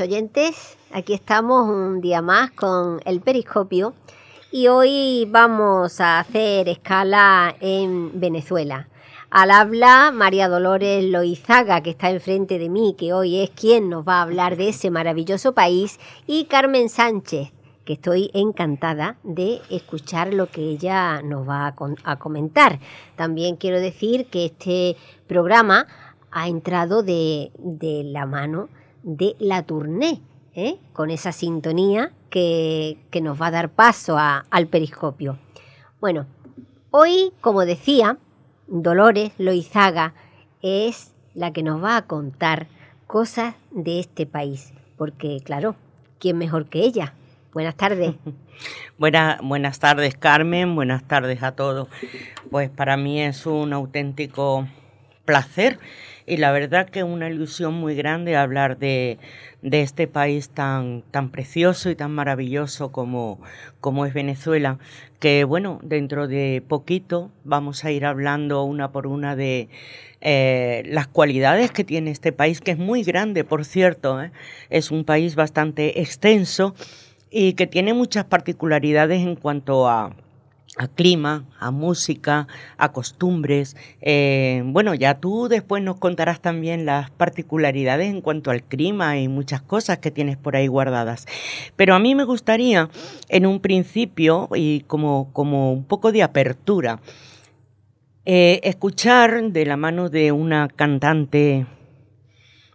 Oyentes, aquí estamos un día más con el periscopio y hoy vamos a hacer escala en Venezuela. Al habla María Dolores Loizaga, que está enfrente de mí, que hoy es quien nos va a hablar de ese maravilloso país, y Carmen Sánchez, que estoy encantada de escuchar lo que ella nos va a, comentar. También quiero decir que este programa ha entrado de, de la mano de la tournée, ¿eh? con esa sintonía que, nos va a dar paso al periscopio. Bueno, hoy, como decía, Dolores Loizaga es la que nos va a contar cosas de este país, porque claro, ¿quién mejor que ella? Buenas tardes. buenas tardes, Carmen. Buenas tardes a todos. Pues para mí es un auténtico placer y la verdad que es una ilusión muy grande hablar de, este país tan, tan precioso y tan maravilloso como, como es Venezuela, que bueno, dentro de poquito vamos a ir hablando una por una de eh, las cualidades que tiene este país, que es muy grande, por cierto, ¿eh? es un país bastante extenso y que tiene muchas particularidades en cuanto a a clima, a música, a costumbres. Eh, bueno, ya tú después nos contarás también las particularidades en cuanto al clima y muchas cosas que tienes por ahí guardadas. Pero a mí me gustaría, en un principio y como, como un poco de apertura, eh, escuchar de la mano de una cantante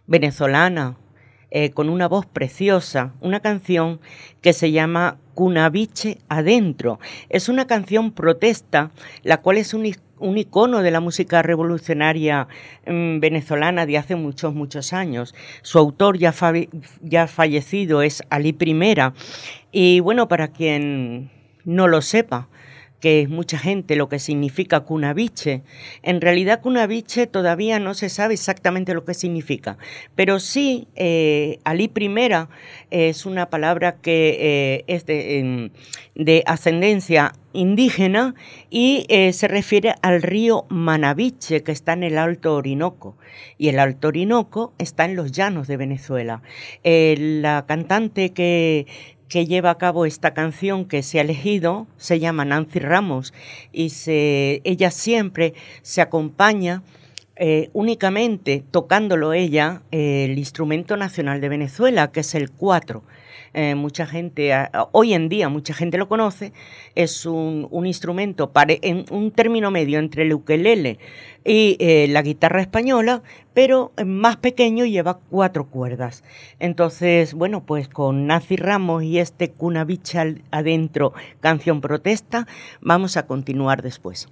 venezolana, eh, con una voz preciosa, una canción que se llama Cunaviche Adentro. Es una canción protesta, la cual es un, icono de la música revolucionaria mm, venezolana de hace muchos, muchos años. Su autor ya, ya fallecido es Ali Primera. Y bueno, para quien no lo sepa, que es mucha gente lo que significa cunaviche. En realidad cunaviche todavía no se sabe exactamente lo que significa, pero sí eh, Ali primera es una palabra que eh, es de, ascendencia indígena y eh, se refiere al río Manaviche que está en el Alto Orinoco y el Alto Orinoco está en los llanos de Venezuela. la cantante que que lleva a cabo esta canción que se ha elegido se llama Nancy Ramos y se, ella siempre se acompaña eh, únicamente tocándolo ella el instrumento nacional de Venezuela, que es el cuatro. Eh, mucha gente, hoy en día mucha gente lo conoce, es un, instrumento, en un término medio entre el ukelele y eh, la guitarra española, pero más pequeño lleva cuatro cuerdas. Entonces, bueno, pues con Nazi Ramos y este Cuna Bicha adentro, canción protesta, vamos a continuar después.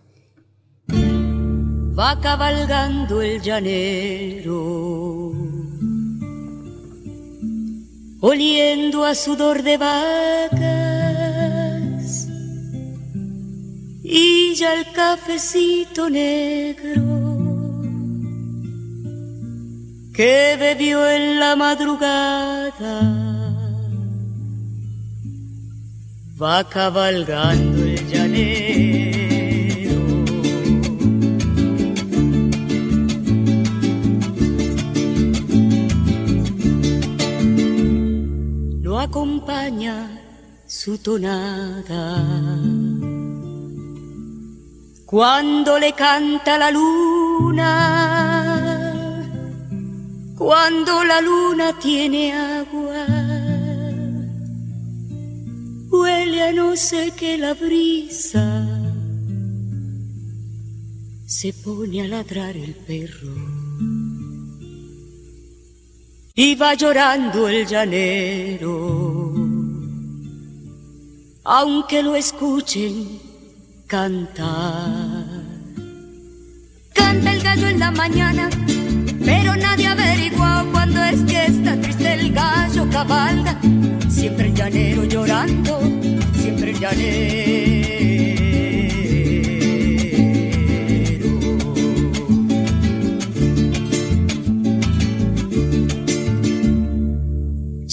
Va cabalgando el llanero oliendo a sudor de vacas. Y ya el cafecito negro que bebió en la madrugada va cabalgando el llanero acompaña su tonada. Cuando le canta la luna, cuando la luna tiene agua, huele a no sé qué la brisa, se pone a ladrar el perro va llorando el llanero, aunque lo escuchen cantar. Canta el gallo en la mañana, pero nadie averigua cuando es que está triste el gallo cabalga. Siempre el llanero llorando, siempre el llanero.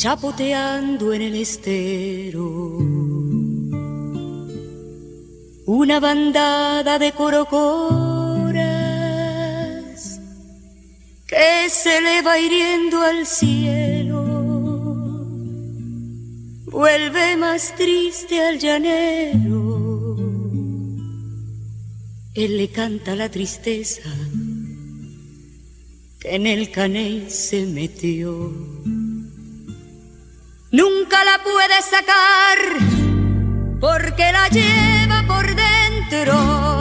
Chapoteando en el estero. Una bandada de corocoras que se le va hiriendo al cielo vuelve más triste al llanero. Él le canta la tristeza que en el caney se metió. Nunca la puede sacar porque la lleva por dentro.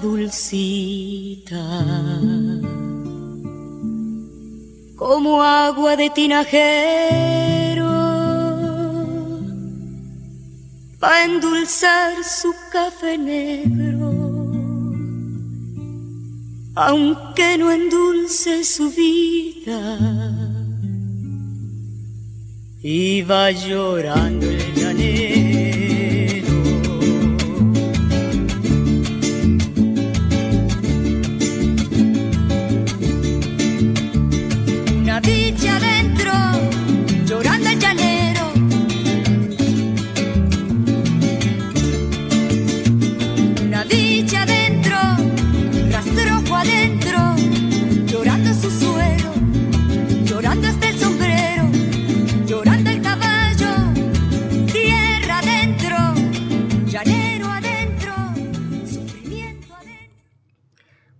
Dulcita como agua de tinajero, pa' endulzar su café negro, aunque no endulce su vida. Iba llorando el.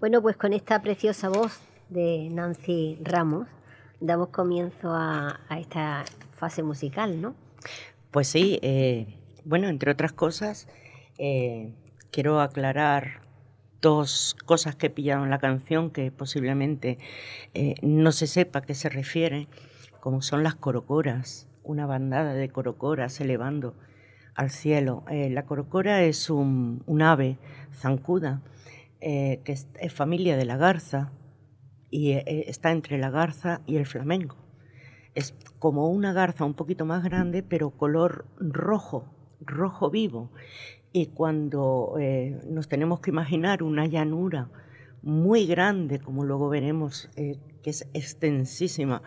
Bueno, pues con esta preciosa voz de Nancy Ramos damos comienzo a, esta fase musical, ¿no? Pues sí, eh, bueno, entre otras cosas, eh, quiero aclarar dos cosas que he pillado en la canción que posiblemente eh, no se sepa a qué se refiere, como son las corocoras, una bandada de corocoras elevando al cielo. La corocora es un ave zancuda eh, que es, familia de la garza y eh, está entre la garza y el flamenco. Es como una garza un poquito más grande, pero color rojo, rojo vivo. Y cuando eh, nos tenemos que imaginar una llanura muy grande, como luego veremos, eh, que es extensísima,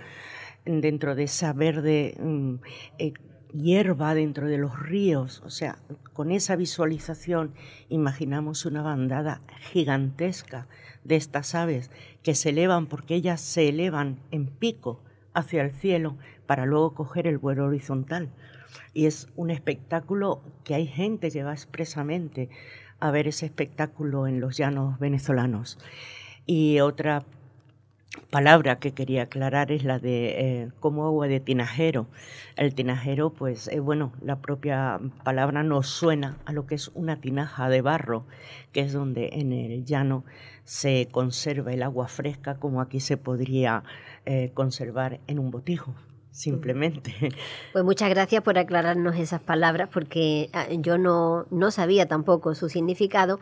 dentro de esa verde mm, eh, hierba, dentro de los ríos, o sea, con esa visualización imaginamos una bandada gigantesca de estas aves que se elevan porque ellas se elevan en pico hacia el cielo para luego coger el vuelo horizontal. Y es un espectáculo que hay gente que va expresamente a ver ese espectáculo en los llanos venezolanos. Y otra palabra que quería aclarar es la de eh, como agua de tinajero. El tinajero, pues eh, bueno, la propia palabra nos suena a lo que es una tinaja de barro, que es donde en el llano se conserva el agua fresca como aquí se podría eh, conservar en un botijo simplemente. Pues muchas gracias por aclararnos esas palabras, porque ah, yo no, no sabía tampoco su significado,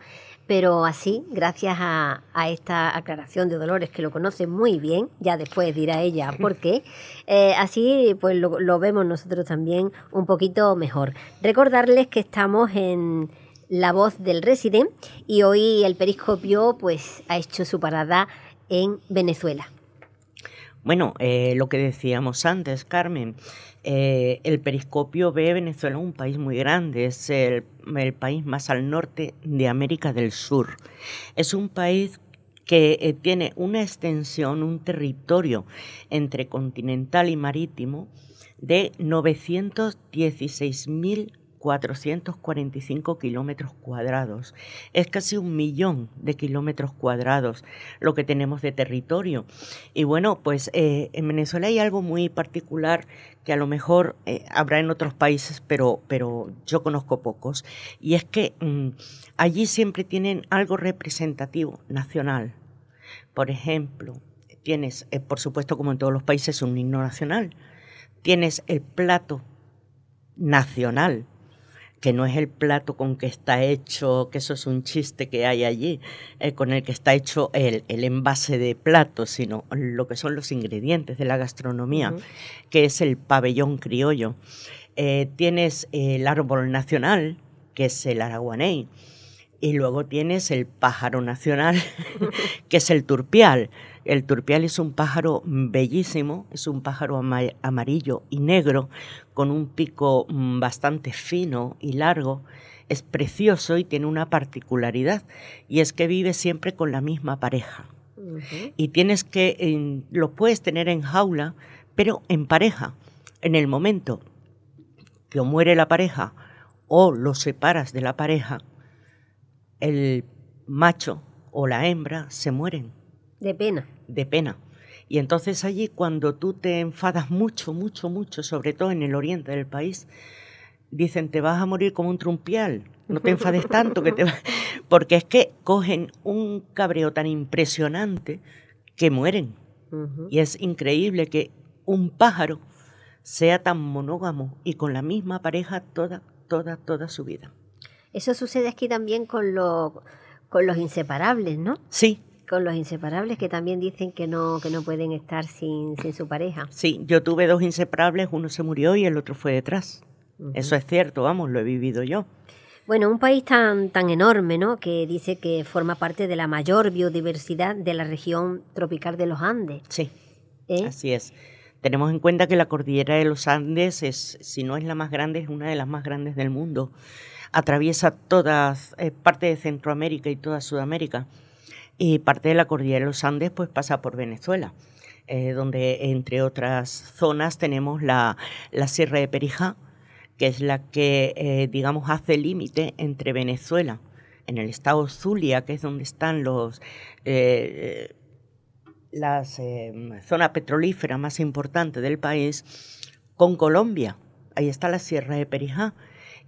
pero así, gracias a, a esta aclaración de Dolores, que lo conoce muy bien, ya después dirá ella por qué, eh, así pues lo, lo vemos nosotros también un poquito mejor. Recordarles que estamos en La Voz del Resident y hoy el Periscopio pues ha hecho su parada en Venezuela. Bueno, eh, lo que decíamos antes, Carmen, eh, el periscopio ve Venezuela un país muy grande, es el, país más al norte de América del Sur. Es un país que eh, tiene una extensión, un territorio entre continental y marítimo de 916.000 445 kilómetros cuadrados. Es casi un millón de kilómetros cuadrados lo que tenemos de territorio. Y bueno, pues eh, en Venezuela hay algo muy particular que a lo mejor eh, habrá en otros países, pero, pero yo conozco pocos. Y es que mmm, allí siempre tienen algo representativo nacional. Por ejemplo, tienes, eh, por supuesto, como en todos los países, un himno nacional. Tienes el plato nacional, que no es el plato con que está hecho, que eso es un chiste que hay allí, eh, con el que está hecho el, envase de plato, sino lo que son los ingredientes de la gastronomía, que es el pabellón criollo. Eh, tienes el árbol nacional, que es el araguaney, y luego tienes el pájaro nacional, que es el turpial. El turpial es un pájaro bellísimo, es un pájaro amarillo y negro, con un pico mm, bastante fino y largo. Es precioso y tiene una particularidad, y es que vive siempre con la misma pareja. Y tienes que, lo puedes tener en jaula, pero en pareja. En el momento que muere la pareja o lo separas de la pareja, el macho o la hembra se mueren. De pena. De pena. Y entonces allí cuando tú te enfadas mucho, mucho, mucho, sobre todo en el oriente del país, dicen te vas a morir como un trumpial, no te enfades tanto que te porque es que cogen un cabreo tan impresionante que mueren. Y es increíble que un pájaro sea tan monógamo y con la misma pareja toda, toda, toda su vida. Eso sucede aquí también con, con los inseparables, ¿no? Sí. Con los inseparables que también dicen que no, que no pueden estar sin, su pareja. Sí, yo tuve dos inseparables, uno se murió y el otro fue detrás. Eso es cierto, vamos, lo he vivido yo. Bueno, un país tan, tan enorme, ¿no? Que dice que forma parte de la mayor biodiversidad de la región tropical de los Andes. Sí, ¿Eh? así es. Tenemos en cuenta que la cordillera de los Andes es, si no es la más grande, es una de las más grandes del mundo atraviesa toda eh, parte de Centroamérica y toda Sudamérica. Y parte de la cordillera de los Andes pues pasa por Venezuela, eh, donde entre otras zonas tenemos la, Sierra de Perijá, que es la que, eh, digamos, hace límite entre Venezuela, en el estado Zulia, que es donde están los... las zona petrolífera más importante del país, con Colombia. Ahí está la Sierra de Perijá.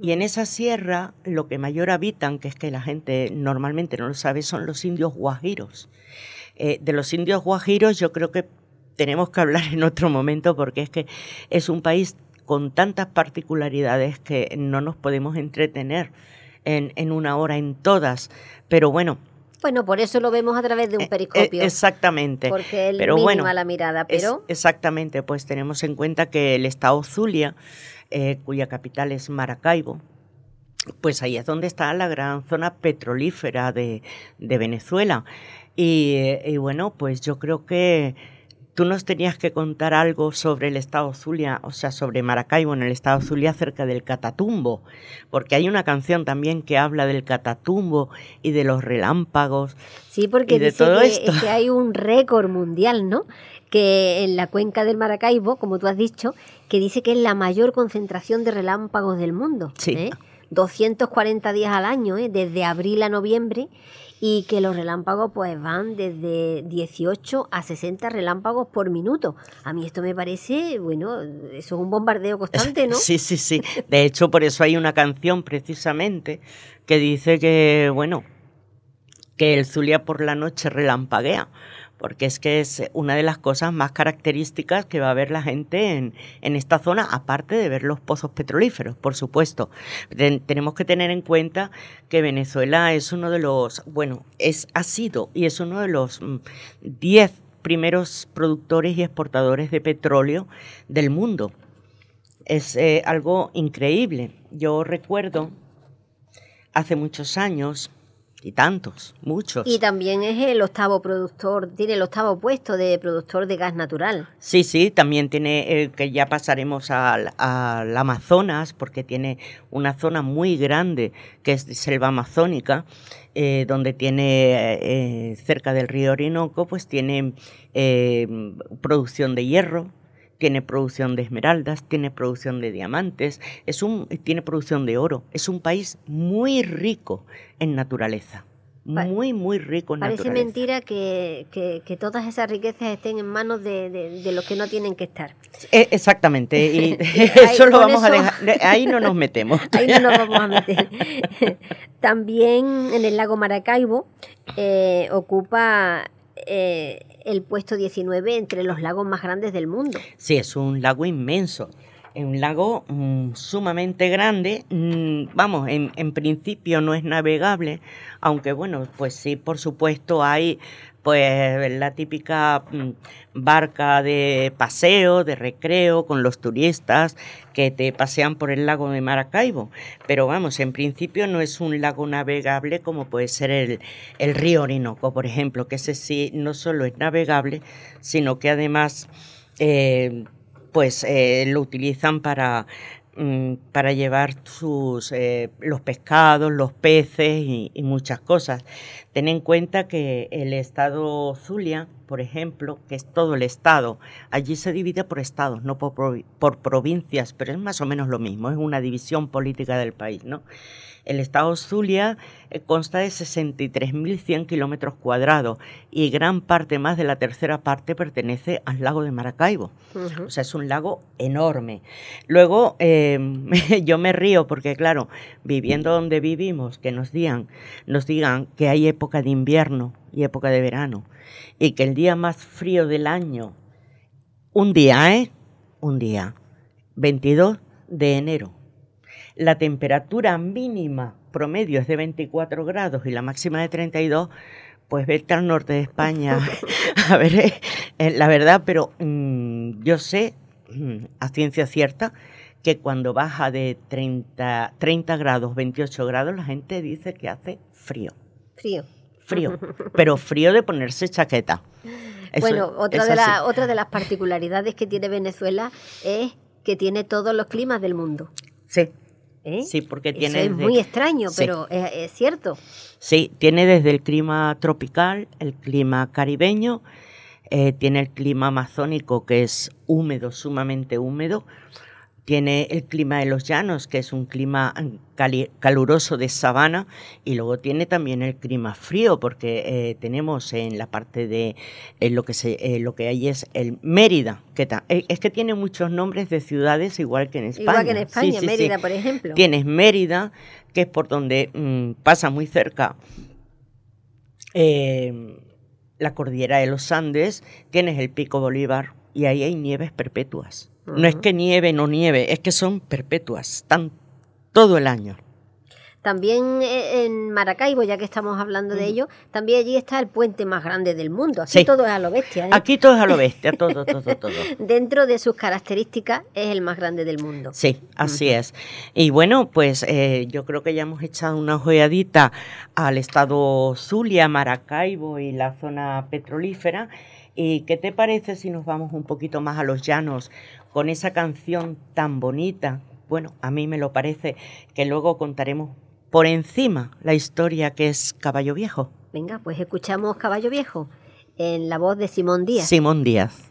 Y en esa sierra lo que mayor habitan, que es que la gente normalmente no lo sabe, son los indios guajiros. Eh, de los indios guajiros yo creo que tenemos que hablar en otro momento porque es que es un país con tantas particularidades que no nos podemos entretener en, en una hora en todas. Pero bueno, bueno, por eso lo vemos a través de un eh, eh, periscopio. exactamente. Porque el pero bueno, a la mirada, pero... exactamente, pues tenemos en cuenta que el estado Zulia eh, cuya capital es Maracaibo, pues ahí es donde está la gran zona petrolífera de, Venezuela. Y, bueno, pues yo creo que tú nos tenías que contar algo sobre el estado Zulia, o sea, sobre Maracaibo en el estado Zulia acerca del Catatumbo, porque hay una canción también que habla del Catatumbo y de los relámpagos. Sí, porque de todo que, esto. que hay un récord mundial, ¿no? que en la cuenca del Maracaibo, como tú has dicho, que dice que es la mayor concentración de relámpagos del mundo. Sí. 240 ¿eh? días al año, ¿eh? desde abril a noviembre, y que los relámpagos pues van desde 18 a 60 relámpagos por minuto. A mí esto me parece, bueno, eso es un bombardeo constante, ¿no? Sí, sí, sí. De hecho, por eso hay una canción precisamente que dice que, bueno, que el Zulia por la noche relampaguea porque es que es una de las cosas más características que va a ver la gente en, esta zona, aparte de ver los pozos petrolíferos, por supuesto. tenemos que tener en cuenta que Venezuela es uno de los, bueno, es, ha sido y es uno de los 10 mm, primeros productores y exportadores de petróleo del mundo. Es eh, algo increíble. Yo recuerdo hace muchos años, y tantos, muchos. Y también es el octavo productor, tiene el octavo puesto de productor de gas natural. Sí, sí, también tiene, eh, que ya pasaremos al, Amazonas, porque tiene una zona muy grande que es selva amazónica, eh, donde tiene eh, cerca del río Orinoco, pues tiene producción de hierro, tiene producción de esmeraldas, tiene producción de diamantes, es un, tiene producción de oro. Es un país muy rico en naturaleza. Muy, muy rico en Parece mentira que, que, todas esas riquezas estén en manos de, de, los que no tienen que estar. E, exactamente, y eso lo vamos a dejar, ahí no nos metemos. ahí no nos vamos a meter. También en el lago Maracaibo eh, ocupa eh, el puesto 19 entre los lagos más grandes del mundo. Sí, es un lago inmenso. Es un lago mm, sumamente grande. mm, vamos, en, en principio no es navegable, aunque bueno, pues sí, por supuesto hay pues la típica mm, barca de paseo, de recreo con los turistas que te pasean por el lago de Maracaibo. Pero vamos, en principio no es un lago navegable como puede ser el, el río Orinoco, por ejemplo, que ese sí no solo es navegable, sino que además eh, pues eh, lo utilizan para mm, para llevar sus eh, los pescados, los peces y, y muchas cosas. Ten en cuenta que el estado Zulia, por ejemplo, que es todo el estado, allí se divide por estados, no por, provi- por provincias, pero es más o menos lo mismo, es una división política del país, ¿no? El estado Zulia eh, consta de 63.100 kilómetros cuadrados y gran parte más de la tercera parte pertenece al lago de Maracaibo. O sea, es un lago enorme. Luego, eh, yo me río porque, claro, viviendo donde vivimos, que nos digan, nos digan que hay época de invierno y época de verano, y que el día más frío del año, un día, ¿eh? Un día, 22 de enero. La temperatura mínima promedio es de 24 grados y la máxima de 32, pues vete al norte de España. a ver, eh, la verdad, pero mm, yo sé mm, a ciencia cierta que cuando baja de 30, 30 grados, 28 grados, la gente dice que hace frío. Frío. Frío, pero frío de ponerse chaqueta. Eso bueno, otra de, la- otra de las particularidades que tiene Venezuela es que tiene todos los climas del mundo. Sí, ¿eh? sí, porque Eso tiene... es muy extraño, Sí. pero es, es cierto. Sí, tiene desde el clima tropical, el clima caribeño, eh, tiene el clima amazónico que es húmedo, sumamente húmedo, tiene el clima de los llanos que es un clima caluroso de sabana y luego tiene también el clima frío porque eh, tenemos en la parte de eh, lo que se eh, lo que hay es el Mérida que eh, es que tiene muchos nombres de ciudades igual que en España. Igual que en España, sí, sí. Mérida, por ejemplo. Tienes Mérida, que es por donde mm, pasa muy cerca eh, la cordillera de los Andes, tienes el Pico Bolívar y ahí hay nieves perpetuas. No es que nieve, no nieve, es que son perpetuas, están todo el año. También eh, en Maracaibo, ya que estamos hablando de ello, también allí está el puente más grande del mundo. Aquí Sí. todo es a lo bestia. ¿eh? Aquí todo es a lo bestia, todo, todo, todo. Dentro de sus características es el más grande del mundo. Sí, así es. Y bueno, pues eh, yo creo que ya hemos echado una ojeadita al estado Zulia, Maracaibo y la zona petrolífera. ¿Y qué te parece si nos vamos un poquito más a los llanos con esa canción tan bonita? Bueno, a mí me lo parece que luego contaremos por encima la historia que es Caballo Viejo. Venga, pues escuchamos Caballo Viejo en la voz de Simón Díaz. Simón Díaz.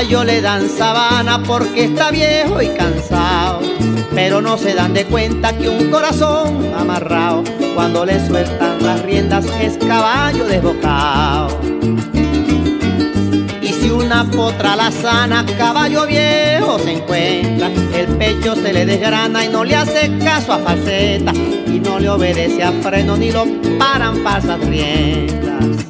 Le dan sabana porque está viejo y cansado, pero no se dan de cuenta que un corazón amarrado, cuando le sueltan las riendas es caballo desbocado. Y si una potra la sana, caballo viejo se encuentra, el pecho se le desgrana y no le hace caso a falseta, y no le obedece a freno ni lo paran falsas riendas.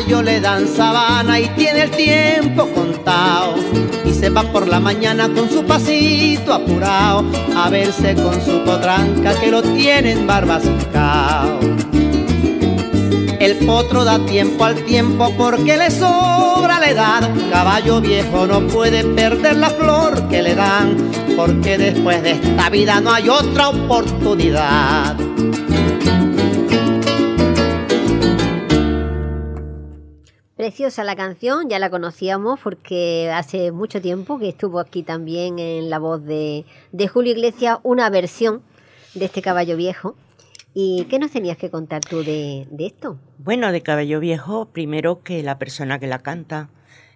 Caballo le dan sabana y tiene el tiempo contado. Y se va por la mañana con su pasito apurado a verse con su potranca que lo tienen barbascao. El potro da tiempo al tiempo porque le sobra la edad. Caballo viejo no puede perder la flor que le dan, porque después de esta vida no hay otra oportunidad. Preciosa la canción, ya la conocíamos porque hace mucho tiempo que estuvo aquí también en la voz de, de Julio Iglesias una versión de este caballo viejo ¿Y qué nos tenías que contar tú de, esto? Bueno, de Caballo Viejo, primero que la persona que la canta,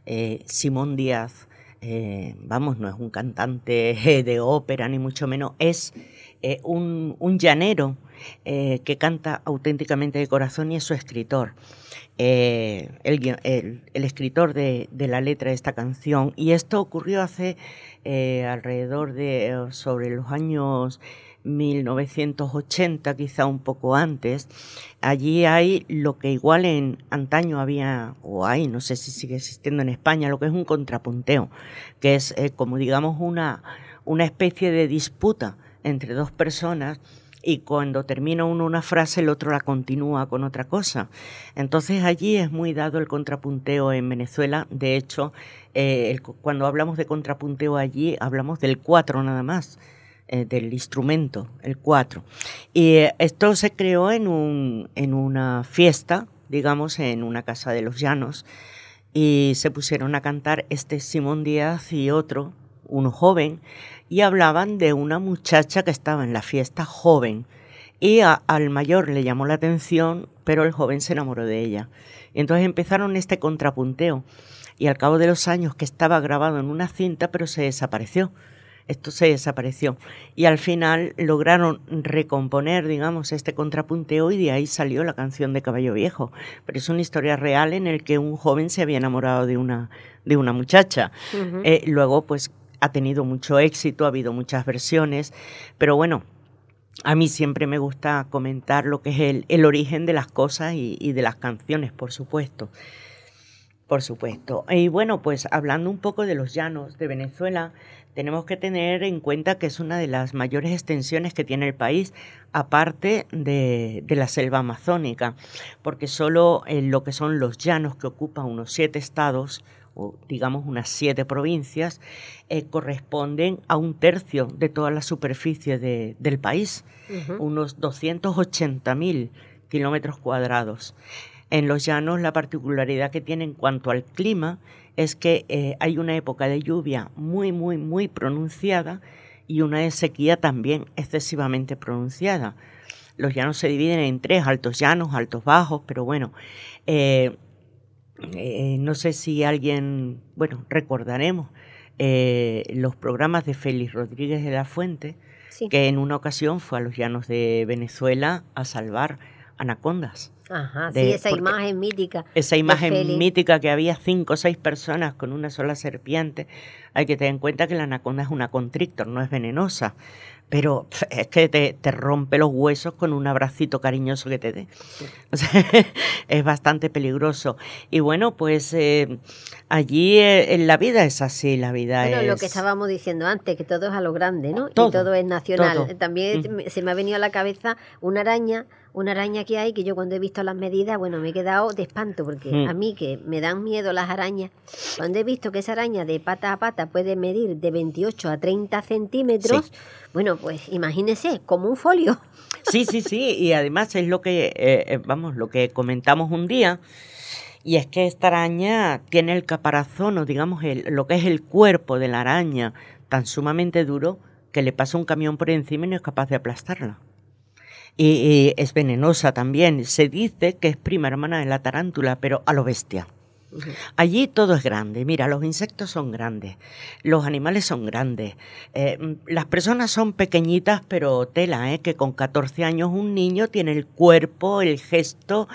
eh, Simón Díaz, eh, vamos, no es un cantante de ópera, ni mucho menos, es eh, un, llanero que canta auténticamente de corazón y es su escritor. El, el, escritor de, de, la letra de esta canción. Y esto ocurrió hace alrededor de sobre los años 1980, quizá un poco antes, allí hay lo que igual en antaño había, o hay, no sé si sigue existiendo en España, lo que es un contrapunteo, que es eh, como digamos una, una especie de disputa entre dos personas y cuando termina uno una frase el otro la continúa con otra cosa. Entonces allí es muy dado el contrapunteo en Venezuela. De hecho, eh, cuando hablamos de contrapunteo allí hablamos del cuatro nada más. Eh, del instrumento, el cuatro. Y eh, esto se creó en, un, en una fiesta, digamos, en una casa de los llanos, y se pusieron a cantar este Simón Díaz y otro, uno joven, y hablaban de una muchacha que estaba en la fiesta joven. Y al mayor le llamó la atención, pero el joven se enamoró de ella. Y entonces empezaron este contrapunteo. Y al cabo de los años que estaba grabado en una cinta, pero se desapareció esto se desapareció. Y al final lograron recomponer, digamos, este contrapunteo y de ahí salió la canción de Caballo Viejo. Pero es una historia real en el que un joven se había enamorado de una, de una muchacha. Eh, luego, pues, ha tenido mucho éxito, ha habido muchas versiones, pero bueno, a mí siempre me gusta comentar lo que es el, origen de las cosas y, de las canciones, por supuesto. Por supuesto. Y bueno, pues hablando un poco de los llanos de Venezuela, tenemos que tener en cuenta que es una de las mayores extensiones que tiene el país, aparte de, la selva amazónica, porque solo en lo que son los llanos que ocupan unos siete estados, o digamos unas siete provincias, eh, corresponden a un tercio de toda la superficie del país, unos 280.000 kilómetros cuadrados. En los llanos la particularidad que tiene en cuanto al clima es que eh, hay una época de lluvia muy, muy, muy pronunciada y una de sequía también excesivamente pronunciada. Los llanos se dividen en tres, altos llanos, altos bajos, pero bueno, eh, eh, no sé si alguien, bueno, recordaremos los programas de Félix Rodríguez de la Fuente, que en una ocasión fue a los llanos de Venezuela a salvar anacondas. Ajá, sí, esa imagen mítica. Esa imagen mítica que había cinco o seis personas con una sola serpiente. Hay que tener en cuenta que la anaconda es una contrictor, no es venenosa pero es que te, rompe los huesos con un abracito cariñoso que te dé. es bastante peligroso. Y bueno, pues eh, allí eh, en la vida es así, la vida bueno, lo que estábamos diciendo antes, que todo es a lo grande, ¿no? y todo es nacional. También se me ha venido a la cabeza una araña una araña que hay que yo cuando he visto las medidas, bueno, me he quedado de espanto porque a mí que me dan miedo las arañas, cuando he visto que esa araña de pata a pata puede medir de 28 a 30 centímetros, bueno, pues imagínese, como un folio. Sí, sí, sí, y además es lo que, eh, eh, vamos, lo que comentamos un día, y es que esta araña tiene el caparazón, o digamos, el, lo que es el cuerpo de la araña, tan sumamente duro que le pasa un camión por encima y no es capaz de aplastarla. Y, es venenosa también. Se dice que es prima hermana de la tarántula, pero a lo bestia. Allí todo es grande. Mira, los insectos son grandes, los animales son grandes, eh, las personas son pequeñitas, pero tela, ¿eh? que con 14 años un niño tiene el cuerpo, el gesto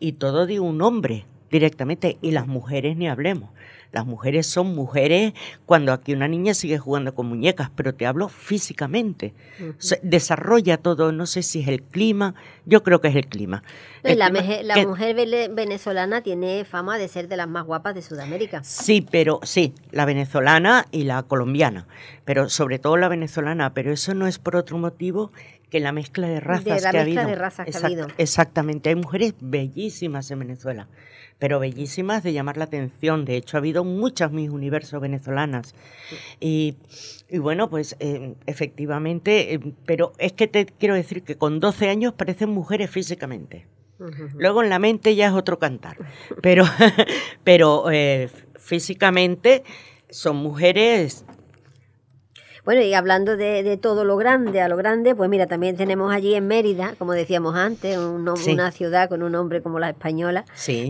y todo de un hombre directamente. Y las mujeres ni hablemos. Las mujeres son mujeres cuando aquí una niña sigue jugando con muñecas, pero te hablo físicamente. desarrolla todo, no sé si es el clima, yo creo que es el clima. la, mujer venezolana tiene fama de ser de las más guapas de Sudamérica. Sí, pero sí, la venezolana y la colombiana, pero sobre todo la venezolana, pero eso no es por otro motivo que la mezcla de razas la que, ha habido. de razas que ha habido. Exactamente, hay mujeres bellísimas en Venezuela pero bellísimas de llamar la atención. De hecho, ha habido muchas mis universos venezolanas. Y, bueno, pues eh, efectivamente, eh, pero es que te quiero decir que con 12 años parecen mujeres físicamente. Luego en la mente ya es otro cantar, pero, pero eh, físicamente son mujeres bueno, y hablando de, todo lo grande, a lo grande, pues mira, también tenemos allí en Mérida, como decíamos antes, una ciudad con un nombre como la española,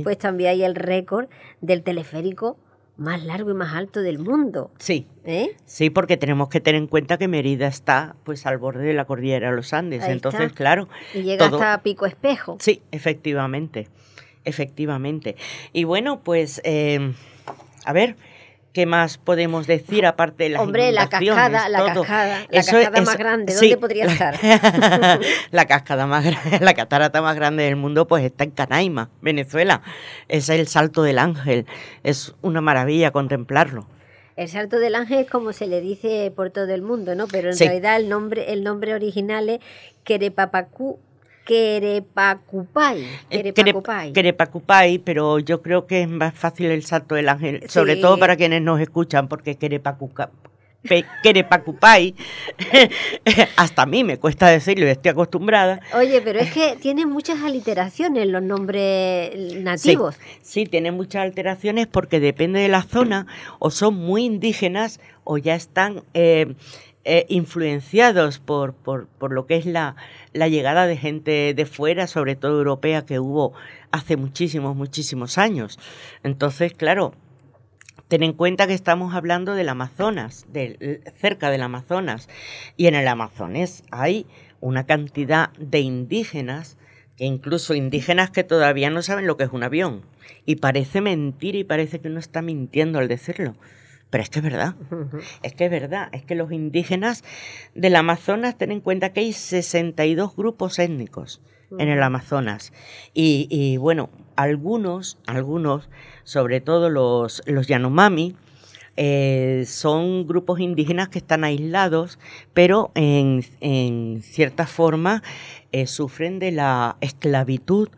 pues también hay el récord del teleférico más largo y más alto del mundo. Sí. ¿Eh? Sí, porque tenemos que tener en cuenta que Mérida está pues al borde de la cordillera de los Andes. Entonces, claro. Y llega hasta Pico Espejo. Sí, efectivamente. Efectivamente. Y bueno, pues eh, a ver, ¿Qué más podemos decir aparte de las Hombre, la cascada, la cascada, la cascada más grande, ¿dónde podría estar? la cascada más grande, la catarata más grande del mundo, pues está en Canaima, Venezuela. Es el Salto del Ángel. Es una maravilla contemplarlo. El Salto del Ángel es como se le dice por todo el mundo, ¿no? Pero en realidad el nombre, el nombre original es Querepapacú Querepacupay. Querepacupay. pero yo creo que es más fácil el salto del ángel, sobre todo para quienes nos escuchan, porque Querepacupay, hasta a mí me cuesta decirlo, estoy acostumbrada. Oye, pero es que tiene muchas aliteraciones los nombres nativos. Sí, tiene muchas alteraciones porque depende de la zona, o son muy indígenas o ya están eh, eh, influenciados por, por, por, lo que es la, la, llegada de gente de fuera, sobre todo europea, que hubo hace muchísimos, muchísimos años. Entonces, claro, ten en cuenta que estamos hablando del Amazonas, cerca del Amazonas, y en el Amazonas hay una cantidad de indígenas, e incluso indígenas que todavía no saben lo que es un avión. Y parece mentir y parece que uno está mintiendo al decirlo. Pero es que es verdad, es que es verdad, es que los indígenas del Amazonas, ten en cuenta que hay 62 grupos étnicos en el Amazonas. Y, bueno, algunos, algunos, sobre todo los, los Yanomami, eh, son grupos indígenas que están aislados, pero en, cierta forma eh, sufren de la esclavitud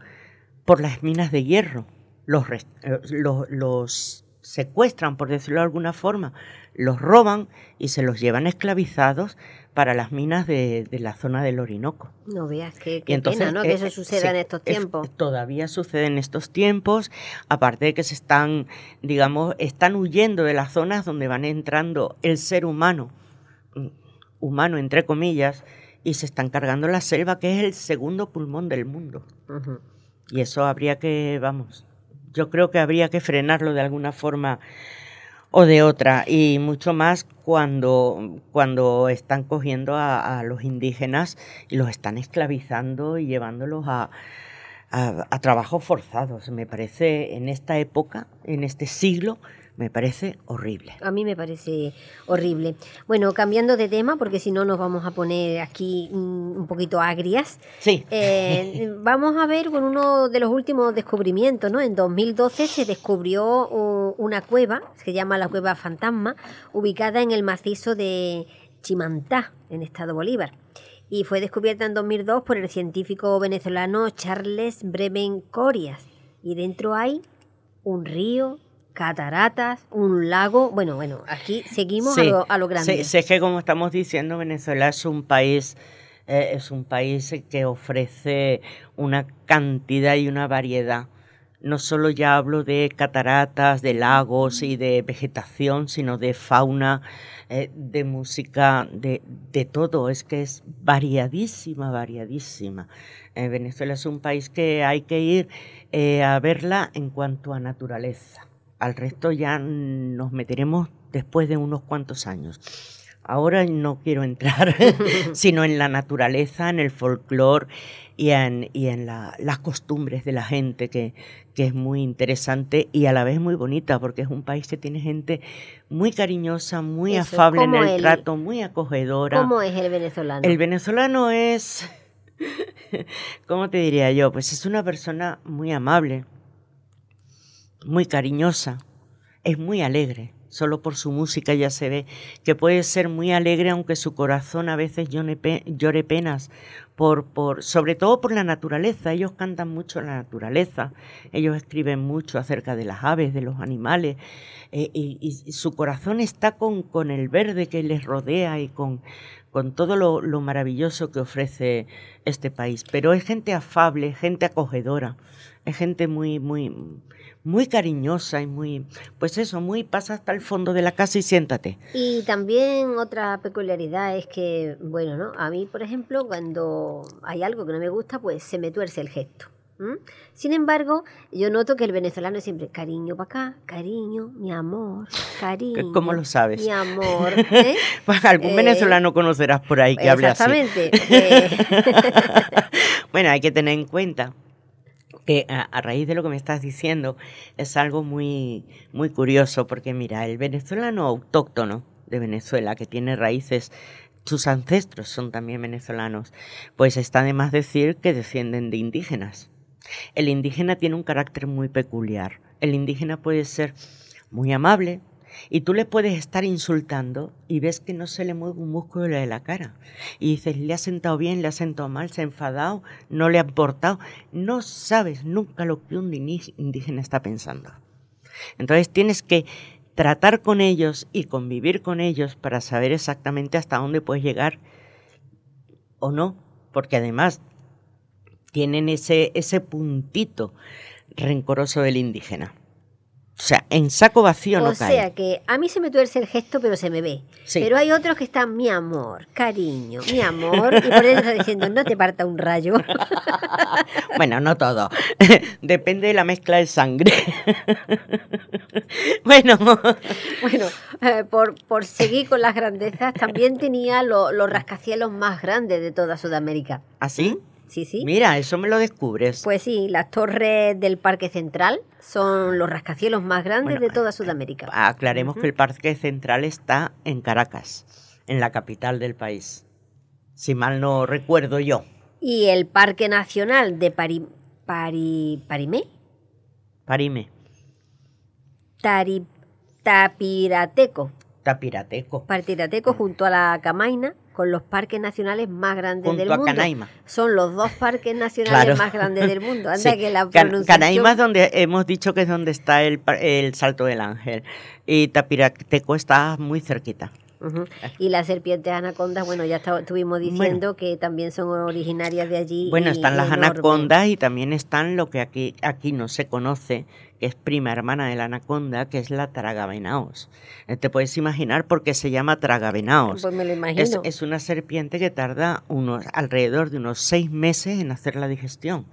por las minas de hierro. Los, eh, los, los secuestran, por decirlo de alguna forma, los roban y se los llevan esclavizados para las minas de, la zona del Orinoco. No veas qué, pena, ¿no? que eso suceda en estos tiempos. todavía sucede en estos tiempos, aparte de que se están, digamos, están huyendo de las zonas donde van entrando el ser humano, mm, humano entre comillas, y se están cargando la selva, que es el segundo pulmón del mundo. Y eso habría que, vamos, yo creo que habría que frenarlo de alguna forma o de otra, y mucho más cuando, cuando están cogiendo a, los indígenas y los están esclavizando y llevándolos a, a trabajos forzados. Me parece en esta época, en este siglo, me parece horrible. A mí me parece horrible. Bueno, cambiando de tema, porque si no nos vamos a poner aquí mm, un poquito agrias. Sí. Eh, vamos a ver con uno de los últimos descubrimientos, ¿no? En 2012 se descubrió una cueva, se llama la Cueva Fantasma, ubicada en el macizo de Chimantá, en Estado Bolívar. Y fue descubierta en 2002 por el científico venezolano Charles Breven Corias. Y dentro hay un río, cataratas, un lago. Bueno, bueno, aquí seguimos a, lo, grande. Sí, que como estamos diciendo, Venezuela es un país, eh, es un país que ofrece una cantidad y una variedad no solo ya hablo de cataratas, de lagos y de vegetación, sino de fauna, eh, de música, de, de, todo. Es que es variadísima, variadísima. Eh, Venezuela es un país que hay que ir a verla en cuanto a naturaleza. Al resto ya nos meteremos después de unos cuantos años. Ahora no quiero entrar, sino en la naturaleza, en el folclore y en, y en las costumbres de la gente, que, que es muy interesante y a la vez muy bonita, porque es un país que tiene gente muy cariñosa, muy afable en el, trato, muy acogedora. ¿Cómo es el venezolano? El venezolano es, ¿cómo te diría yo? Pues es una persona muy amable, muy cariñosa, es muy alegre solo por su música ya se ve que puede ser muy alegre aunque su corazón a veces llore, penas por, por, sobre todo por la naturaleza. Ellos cantan mucho la naturaleza, ellos escriben mucho acerca de las aves, de los animales, eh, y, su corazón está con, con, el verde que les rodea y con, con todo lo, lo, maravilloso que ofrece este país. Pero es gente afable, gente acogedora, es gente muy, muy, muy cariñosa y muy, pues eso, muy pasa hasta el fondo de la casa y siéntate. Y también otra peculiaridad es que, bueno, ¿no? A mí, por ejemplo, cuando hay algo que no me gusta, pues se me tuerce el gesto. Sin embargo, yo noto que el venezolano es siempre cariño para acá, cariño, mi amor, cariño. ¿Cómo lo sabes? Mi amor. ¿eh? pues algún eh, venezolano conocerás por ahí que hable así. Exactamente. Eh. bueno, hay que tener en cuenta que a, raíz de lo que me estás diciendo es algo muy, muy curioso, porque mira, el venezolano autóctono de Venezuela, que tiene raíces, sus ancestros son también venezolanos, pues está de más decir que descienden de indígenas. El indígena tiene un carácter muy peculiar. El indígena puede ser muy amable, y tú le puedes estar insultando y ves que no se le mueve un músculo de la cara. Y dices, le ha sentado bien, le ha sentado mal, se ha enfadado, no le ha importado. No sabes nunca lo que un indígena está pensando. Entonces tienes que tratar con ellos y convivir con ellos para saber exactamente hasta dónde puedes llegar o no, porque además tienen ese, ese puntito rencoroso del indígena. O sea, en saco vacío no cae. O sea que a mí se me tuerce el gesto, pero se me ve. Pero hay otros que están, mi amor, cariño, mi amor, y por eso está diciendo, no te parta un rayo. bueno, no todo. Depende de la mezcla de sangre. bueno. Bueno, eh, por, por seguir con las grandezas, también tenía los rascacielos más grandes de toda Sudamérica. ¿Ah, sí? Sí. Mira, eso me lo descubres. Pues sí, las torres del Parque Central son los rascacielos más grandes de toda Sudamérica. Aclaremos que el Parque Central está en Caracas, en la capital del país. Si mal no recuerdo yo. ¿Y el Parque Nacional de Pari, Pari, Parimé? Parime. Tari, Tapirateco. Tapirateco. Tapirateco junto a la Camaina con los parques nacionales más grandes del mundo. Canaima. Son los dos parques nacionales más grandes del mundo. Anda que la Canaima es donde hemos dicho que es donde está el, el Salto del Ángel y Tapirateco está muy cerquita. Y las serpientes anacondas, bueno, ya estuvimos diciendo que también son originarias de allí. Bueno, están las anacondas y también están lo que aquí, aquí no se conoce, que es prima hermana de la anaconda, que es la tragavenaos. Eh, te puedes imaginar por qué se llama tragavenaos. Pues me lo imagino. Es, una serpiente que tarda unos, alrededor de unos seis meses en hacer la digestión.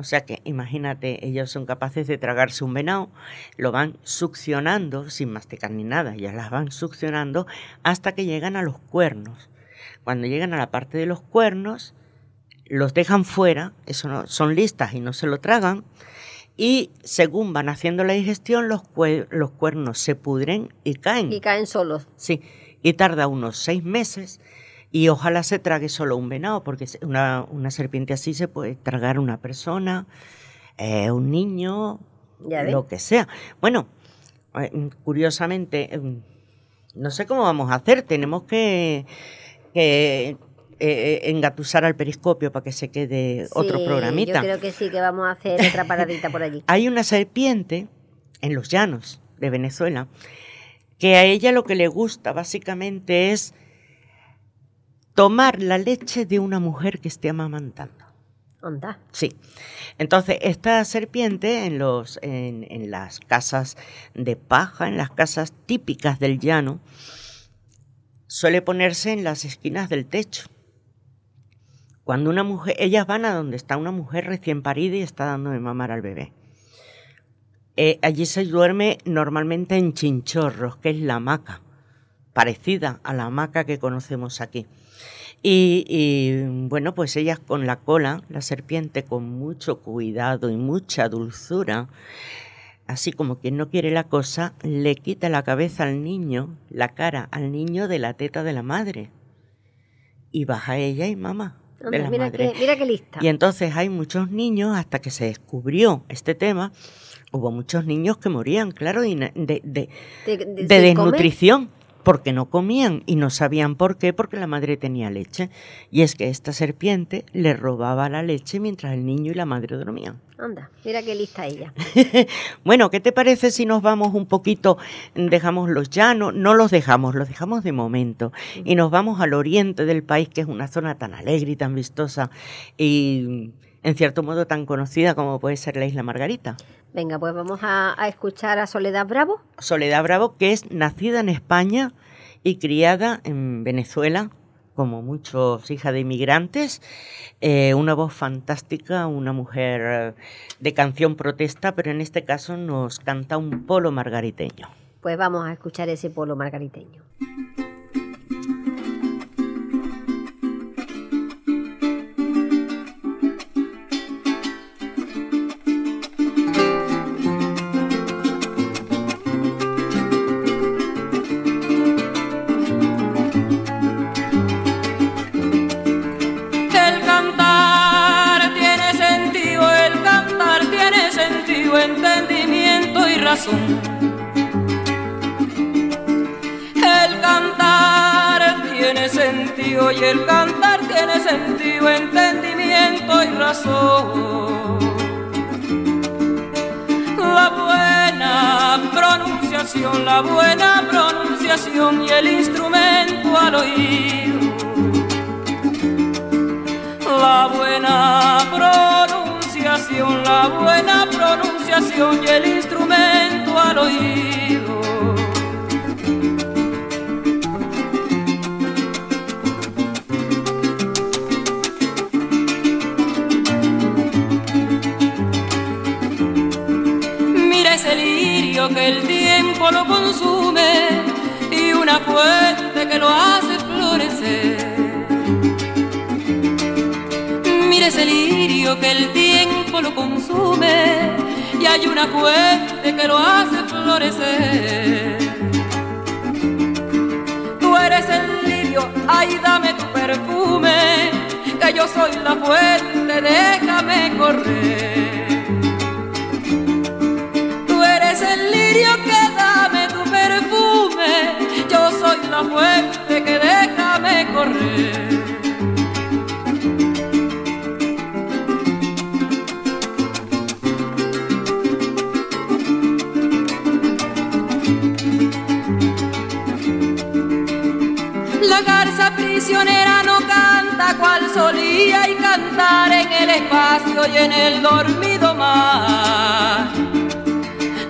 O sea que imagínate, ellos son capaces de tragarse un venado, lo van succionando, sin masticar ni nada, ya las van succionando hasta que llegan a los cuernos. Cuando llegan a la parte de los cuernos, los dejan fuera, eso no, son listas y no se lo tragan, y según van haciendo la digestión, los, los cuernos se pudren y caen. Y caen solos. Sí, y tarda unos seis meses y ojalá se trague solo un venado, porque una, una serpiente así se puede tragar una persona, eh, un niño, lo que sea. Bueno, eh, curiosamente, em, no sé cómo vamos a hacer, tenemos que, que eh, engatusar al periscopio para que se quede otro programita. Yo creo que sí, que vamos a hacer otra paradita por allí. Hay una serpiente en los llanos de Venezuela que a ella lo que le gusta básicamente es tomar la leche de una mujer que esté amamantando. Onda. Sí. Entonces, esta serpiente en, los, en, en las casas de paja, en las casas típicas del llano, suele ponerse en las esquinas del techo. Cuando una mujer, ellas van a donde está una mujer recién parida y está dando de mamar al bebé. Eh, allí se duerme normalmente en chinchorros, que es la hamaca, parecida a la hamaca que conocemos aquí. Y, y, bueno, pues ellas con la cola, la serpiente con mucho cuidado y mucha dulzura, así como quien no quiere la cosa, le quita la cabeza al niño, la cara al niño de la teta de la madre. Y baja ella y mamá. De la mira, madre. mira qué lista. Y entonces hay muchos niños, hasta que se descubrió este tema, hubo muchos niños que morían, claro, de, de, de, De, de- de sin comer. Porque no comían y no sabían por qué, porque la madre tenía leche. Y es que esta serpiente le robaba la leche mientras el niño y la madre dormían. Anda, mira qué lista ella. Bueno, ¿qué te parece si nos vamos un poquito, dejamos los llanos, no los dejamos, los dejamos de momento, y nos vamos al oriente del país, que es una zona tan alegre y tan vistosa y en cierto modo tan conocida como puede ser la isla Margarita? Venga, pues vamos a, a escuchar a Soledad Bravo. Soledad Bravo, que es nacida en España y criada en Venezuela, como muchos hija de inmigrantes, eh, una voz fantástica, una mujer eh, de canción protesta, pero en este caso nos canta un polo margariteño. Pues vamos a escuchar ese polo margariteño. El cantar tiene sentido y el cantar tiene sentido, entendimiento y razón. La buena pronunciación, la buena pronunciación y el instrumento al oído la buena pronunciación, la buena pronunciación y el instrumento al oído. Mira ese lirio que el tiempo lo consume y una fuente que lo hace florecer. Mira ese lirio que el tiempo lo consume y hay una fuente que lo hace florecer. Tú eres el lirio, ay dame tu perfume, que yo soy la fuente, déjame correr. Tú eres el lirio que dame tu perfume, yo soy la fuente que déjame correr. Prisionera no canta cual solía y cantar en el espacio y en el dormido mar.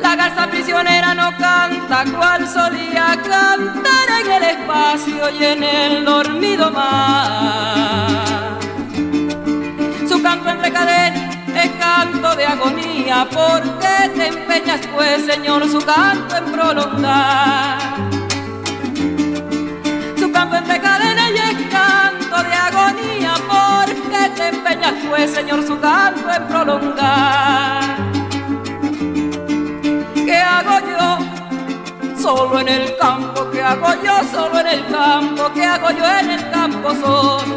La garza prisionera no canta cual solía cantar en el espacio y en el dormido mar. Su canto entre cadenas es canto de agonía, porque te empeñas pues, Señor, su canto en prolongar su canto entre cadenas el campo, ¿qué hago yo? Solo en el campo, ¿qué hago yo en el campo solo?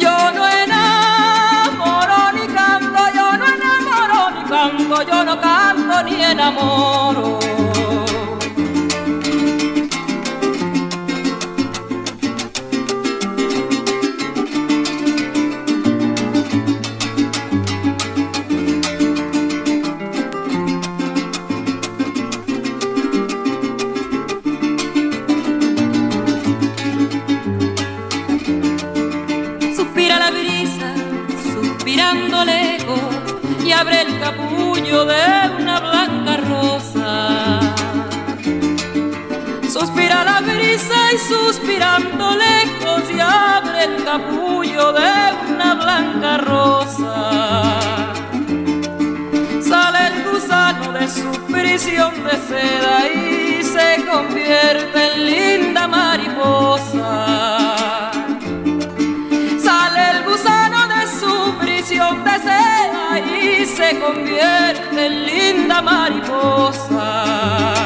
Yo no enamoro ni canto, yo no enamoro ni canto, yo no canto ni enamoro. Y suspirando lejos y abre el capullo de una blanca rosa. Sale el gusano de su prisión de seda y se convierte en linda mariposa. Sale el gusano de su prisión de seda y se convierte en linda mariposa.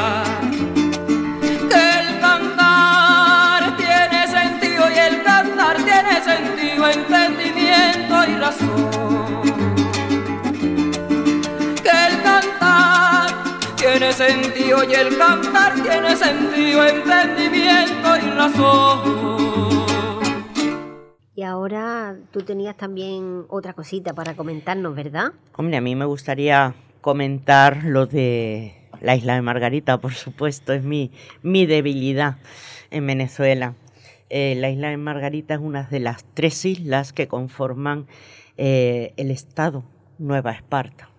Sentido, entendimiento y razón. Que el cantar tiene sentido y el cantar tiene sentido, entendimiento y razón. Y ahora tú tenías también otra cosita para comentarnos, ¿verdad? Hombre, a mí me gustaría comentar lo de la isla de Margarita, por supuesto, es mi, mi debilidad en Venezuela. Eh, la isla de Margarita es una de las tres islas que conforman eh, el estado Nueva Esparta.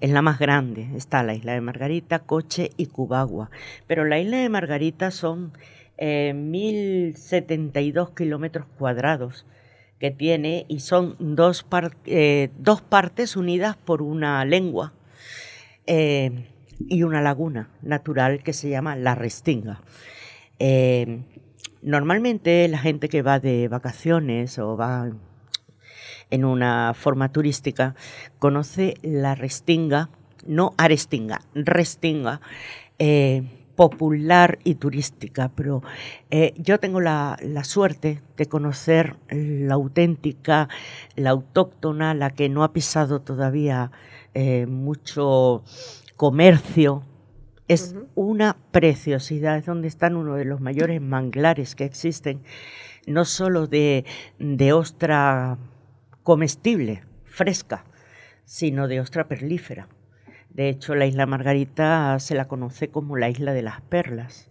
Es la más grande, está la isla de Margarita, Coche y Cubagua. Pero la isla de Margarita son eh, 1072 kilómetros cuadrados que tiene y son dos, par- eh, dos partes unidas por una lengua eh, y una laguna natural que se llama La Restinga. Eh, normalmente la gente que va de vacaciones o va en una forma turística conoce la Restinga, no Arestinga, Restinga, eh, popular y turística, pero eh, yo tengo la, la suerte de conocer la auténtica, la autóctona, la que no ha pisado todavía eh, mucho comercio. Es una preciosidad, es donde están uno de los mayores manglares que existen, no solo de, de ostra comestible, fresca, sino de ostra perlífera. De hecho, la isla Margarita se la conoce como la isla de las perlas.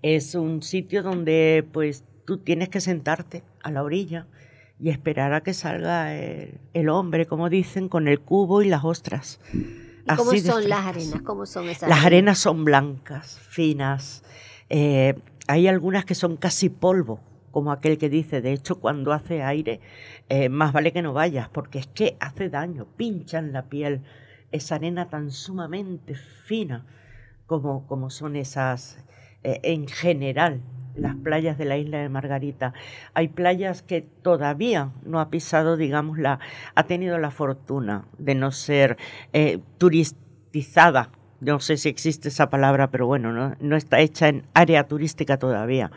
Es un sitio donde pues tú tienes que sentarte a la orilla y esperar a que salga el, el hombre, como dicen, con el cubo y las ostras. ¿Y cómo Así son las arenas? ¿Cómo son esas Las arenas son blancas, finas. eh, hay algunas que son casi polvo, como aquel que dice, de hecho, cuando hace aire, eh, más vale que no vayas, porque es que hace daño, pinchan la piel. Esa arena tan sumamente fina como, como son esas, eh, en general, las playas de la isla de Margarita. Hay playas que todavía no ha pisado, digamos, la, ha tenido la fortuna de no ser eh, turistizada. No sé si existe esa palabra, pero bueno, no, no está hecha en área turística todavía.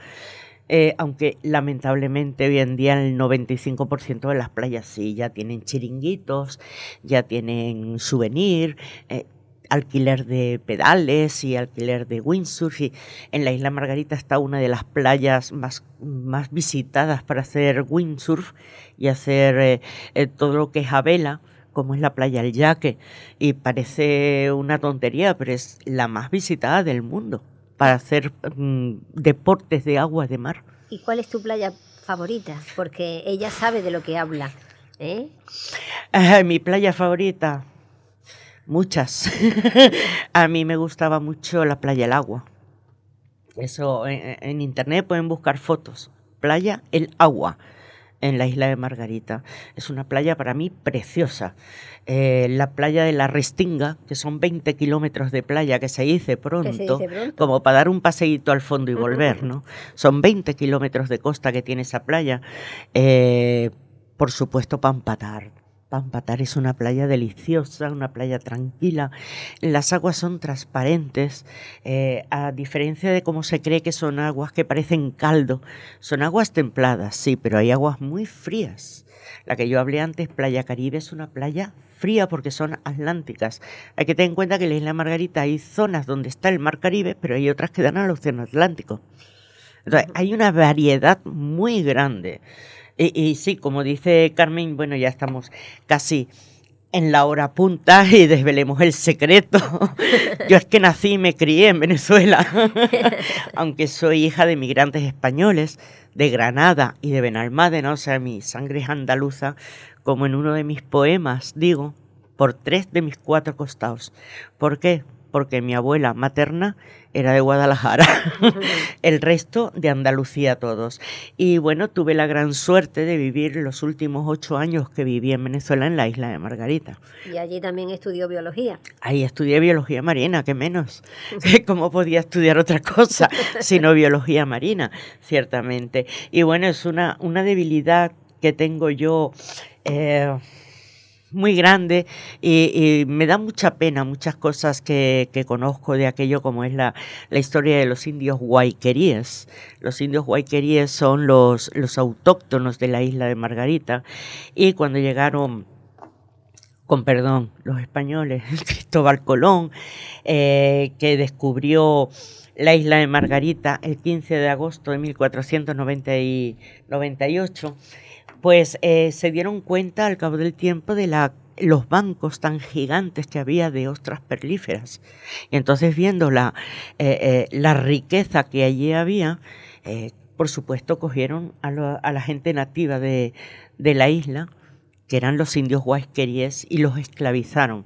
Eh, aunque lamentablemente hoy en día el 95% de las playas sí ya tienen chiringuitos, ya tienen souvenir, eh, alquiler de pedales y alquiler de windsurf. Y en la isla Margarita está una de las playas más, más visitadas para hacer windsurf y hacer eh, eh, todo lo que es a vela como es la playa El Yaque, y parece una tontería, pero es la más visitada del mundo para hacer mm, deportes de agua de mar. ¿Y cuál es tu playa favorita? Porque ella sabe de lo que habla. ¿eh? Ay, mi playa favorita, muchas. A mí me gustaba mucho la playa El Agua. Eso en, en internet pueden buscar fotos. Playa El Agua en la isla de Margarita. Es una playa para mí preciosa. Eh, la playa de la Restinga, que son 20 kilómetros de playa, que se dice pronto, Que se dice pronto. como para dar un paseíto al fondo y volver. ¿no? Son 20 kilómetros de costa que tiene esa playa. Eh, por supuesto, Pampatar. Pampatar es una playa deliciosa, una playa tranquila. Las aguas son transparentes, eh, a diferencia de cómo se cree que son aguas que parecen caldo. Son aguas templadas, sí, pero hay aguas muy frías. La que yo hablé antes, Playa Caribe, es una playa fría porque son atlánticas. Hay que tener en cuenta que en la isla Margarita hay zonas donde está el mar Caribe, pero hay otras que dan al Océano Atlántico. Entonces, hay una variedad muy grande. Y, y sí, como dice Carmen, bueno, ya estamos casi en la hora punta y desvelemos el secreto. Yo es que nací y me crié en Venezuela, aunque soy hija de migrantes españoles de Granada y de Benalmádena, o sea, mi sangre es andaluza, como en uno de mis poemas digo, por tres de mis cuatro costados. ¿Por qué? Porque mi abuela materna era de Guadalajara, el resto de Andalucía todos. Y bueno, tuve la gran suerte de vivir los últimos ocho años que viví en Venezuela en la isla de Margarita. Y allí también estudió biología. Ahí estudié biología marina, que menos. ¿Cómo podía estudiar otra cosa sino biología marina? Ciertamente. Y bueno, es una, una debilidad que tengo yo. Eh, muy grande y, me da mucha pena muchas cosas que, conozco de aquello como es la, la historia de los indios guayqueríes. Los indios guayqueríes son los, los autóctonos de la isla de Margarita y cuando llegaron con perdón, los españoles, Cristóbal Colón, eh, que descubrió la isla de Margarita el 15 de agosto de 1498, pues eh, se dieron cuenta al cabo del tiempo de la, los bancos tan gigantes que había de ostras perlíferas. Y entonces viendo la, eh, eh, la riqueza que allí había, por supuesto cogieron a, la gente nativa de, de, la isla, que eran los indios guayqueríes, y los esclavizaron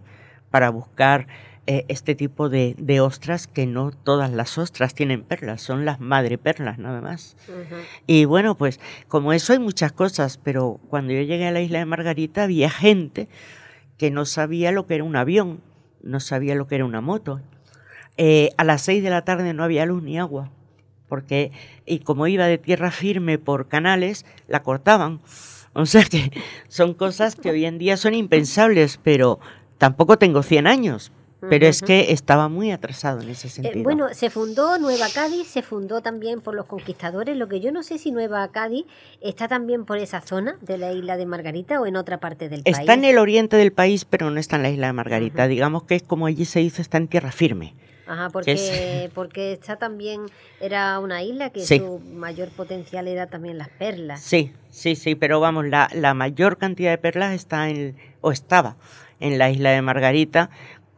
para buscar eh, este tipo de, ostras que no todas las ostras tienen perlas, son las madre perlas nada más. Y bueno, pues como eso hay muchas cosas, pero cuando yo llegué a la isla de Margarita había gente que no sabía lo que era un avión, no sabía lo que era una moto. Eh, a las seis de la tarde no había luz ni agua, porque, y como iba de tierra firme por canales, la cortaban. O sea que son cosas que hoy en día son impensables, pero tampoco tengo 100 años, pero es que estaba muy atrasado en ese eh, sentido. bueno, se fundó Nueva Cádiz, se fundó también por los conquistadores. Lo que yo no sé si Nueva Cádiz está también por esa zona de la isla de Margarita o en otra parte del país. Está en el oriente del país, pero no está en la isla de Margarita. Digamos que es como allí se hizo, está en tierra firme. Ajá, porque, porque está también, era una isla que su mayor potencial era también las perlas. Sí, sí, sí, pero vamos, la, la mayor cantidad de perlas está en, o estaba en la isla de Margarita,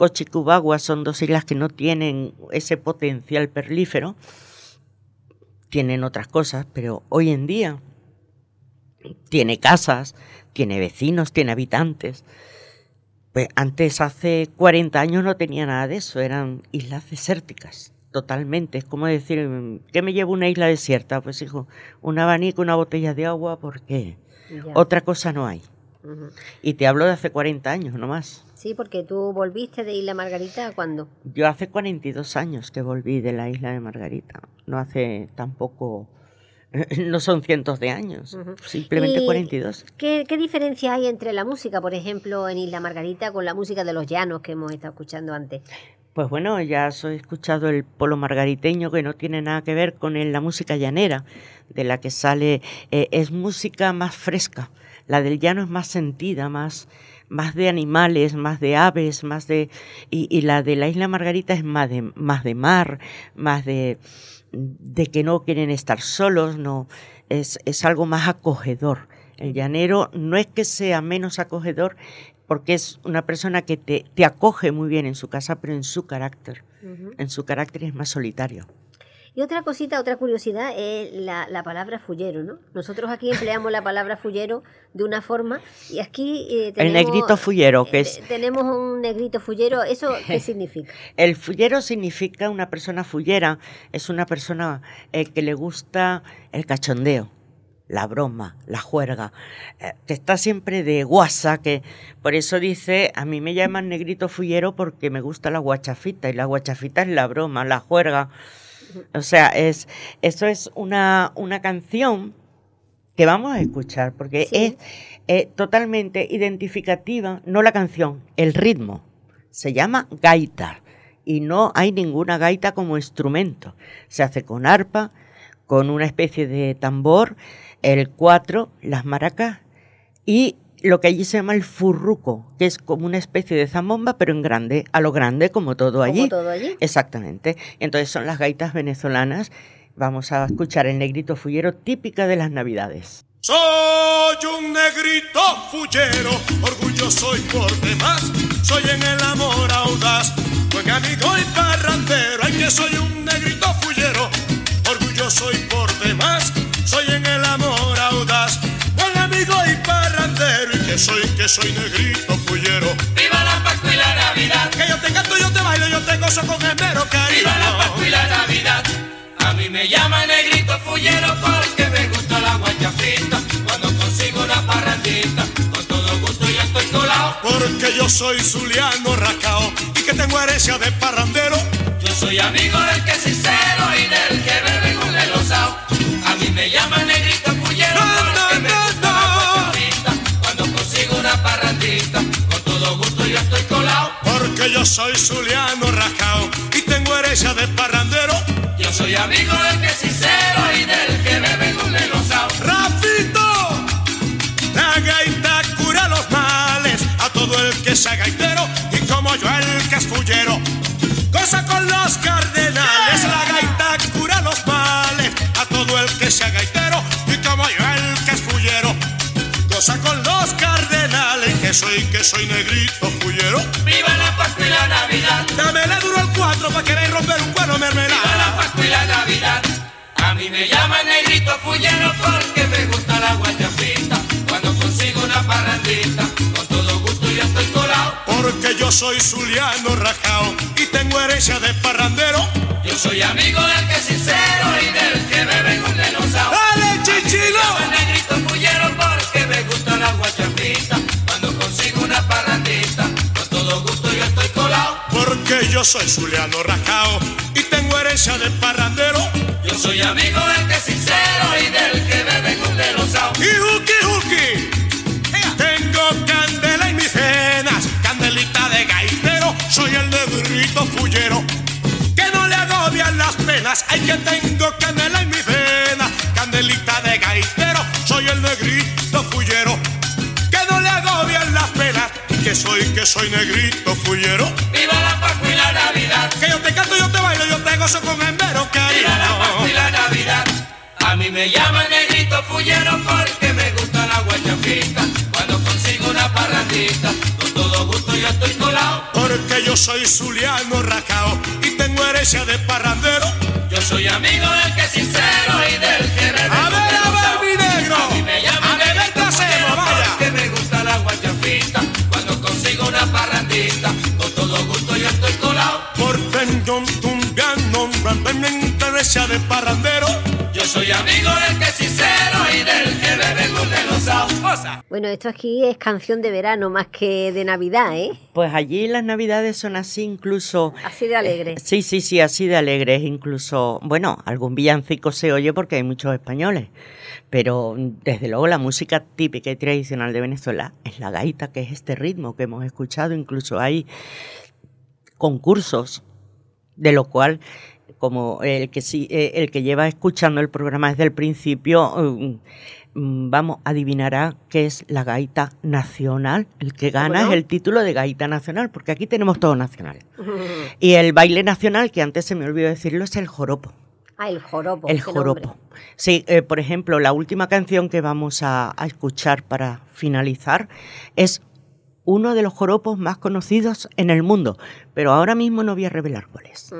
Y son dos islas que no tienen ese potencial perlífero, tienen otras cosas, pero hoy en día tiene casas, tiene vecinos, tiene habitantes. Pues antes, hace 40 años, no tenía nada de eso, eran islas desérticas, totalmente. Es como decir, ¿qué me llevo una isla desierta? Pues hijo, un abanico, una botella de agua, porque otra cosa no hay. Y te hablo de hace 40 años, no más. Sí, porque tú volviste de Isla Margarita ¿cuándo? Yo hace 42 años que volví de la Isla de Margarita. No hace tampoco... No son cientos de años, simplemente 42. ¿qué, ¿Qué diferencia hay entre la música, por ejemplo, en Isla Margarita con la música de los llanos que hemos estado escuchando antes? Pues bueno, ya has escuchado el polo margariteño que no tiene nada que ver con la música llanera, de la que sale, eh, es música más fresca. La del llano es más sentida, más, más de animales, más de aves, más de... Y, la de la isla Margarita es más de, más de mar, más de, de que no quieren estar solos, no, es, es algo más acogedor. El llanero no es que sea menos acogedor, porque es una persona que te, te acoge muy bien en su casa, pero en su carácter. En su carácter es más solitario. Y otra cosita, otra curiosidad es la, palabra fullero, ¿no? Nosotros aquí empleamos la palabra fullero de una forma y aquí eh, tenemos... El negrito fullero, que es... Tenemos un negrito fullero, ¿eso qué significa? El fullero significa una persona fullera, es una persona eh, que le gusta el cachondeo la broma, la juerga, eh, que está siempre de guasa, que por eso dice, a mí me llaman negrito fullero porque me gusta la guachafita, y la guachafita es la broma, la juerga. O sea, es, eso es una, una canción que vamos a escuchar, porque es totalmente identificativa, no la canción, el ritmo. Se llama gaita y no hay ninguna gaita como instrumento. Se hace con arpa, con una especie de tambor, el cuatro, las maracas y lo que allí se llama el furruco, que es como una especie de zambomba, pero en grande, a lo grande, como todo allí. todo allí. Exactamente. Entonces son las gaitas venezolanas. Vamos a escuchar el negrito fullero típica de las Navidades. Soy un negrito fullero, orgulloso y por demás, soy en el amor audaz, buen amigo y parrandero, ay que soy un negrito fullero, orgulloso y por demás, soy en el amor audaz barandero y que soy, que soy negrito fullero. ¡Viva la Pascua y la Navidad! Que yo te canto, yo te bailo, yo te gozo con esmero, cariño. ¡Viva la Pascua y la Navidad! A mí me llama negrito fullero porque me gusta la guayafita. Cuando consigo una parrandita, con todo gusto yo estoy colado. Porque yo soy zuliano racao y que tengo herencia de parrandero. Yo soy amigo del que es sincero y del que bebe con el osao. A mí me llama negrito Porque yo soy zuliano racao y tengo herencia de parrandero. Yo soy amigo del que es sincero y del que bebe con el osao. ¡Rafito! La gaita cura los males a todo el que sea gaitero y como yo el que es fullero. Cosa con los cardenales, la gaita cura los males a todo el que sea gaitero y como yo el que es fullero. Cosa con los cardenales, que soy, que soy negrito fullero. Viva la pa' querer romper un cuero Viva la mermelada. Pascua y la Navidad. A mí me llaman negrito fullero porque me gusta la guacha frita. Cuando consigo una parrandita, con todo gusto yo estoy colado. Porque yo soy zuliano rajao y tengo herencia de parrandero. Yo soy amigo del que es sincero y del que bebe con el osao. ¡Dale, chichilo! Yo soy zuliano rajao y tengo herencia de parrandero. Yo soy amigo del que es sincero y del que bebe con el osao. Y juki juki. Tengo candela en mis venas, candelita de gaitero. Soy el negrito fullero. Que no le agobian las penas. Ay, que tengo candela en mis venas, candelita de gaitero. Soy el negrito fullero. Que no le agobian las penas. Que soy, que soy negrito fullero. Viva la Pascua te canto, yo te bailo, yo te gozo con embero, Viva la Pascua cariño. y la Navidad. A mí me llaman negrito fullero porque me gusta la guacha frita. Cuando consigo una parrandita, con todo gusto yo estoy colado. Porque yo soy zuliano racao y tengo herencia de parrandero. Yo soy amigo del que es sincero y del que A ver, Porque yo tumbiano, tengo herencia de parrandero. Yo soy amigo del que es sincero y del que bebe con el osao. Bueno, esto aquí es canción de verano más que de Navidad, ¿eh? Pues allí las navidades son así incluso... Así de alegre. Eh, Sí, sí, sí, así de alegres, incluso, bueno, algún villancico se oye porque hay muchos españoles, pero desde luego la música típica y tradicional de Venezuela es la gaita, que es este ritmo que hemos escuchado, incluso hay concursos, de lo cual, como el que sí, eh, el que lleva escuchando el programa desde el principio, mm, mm, vamos, adivinará qué es la gaita nacional. El que gana no? es el título de gaita nacional, porque aquí tenemos todo nacional. Y el baile nacional, que antes se me olvidó decirlo, es el joropo. Ah, el joropo. el joropo. nombre. Sí, eh, por ejemplo, la última canción que vamos a, a escuchar para finalizar es uno de los joropos más conocidos en el mundo, pero ahora mismo no voy a revelar cuál es.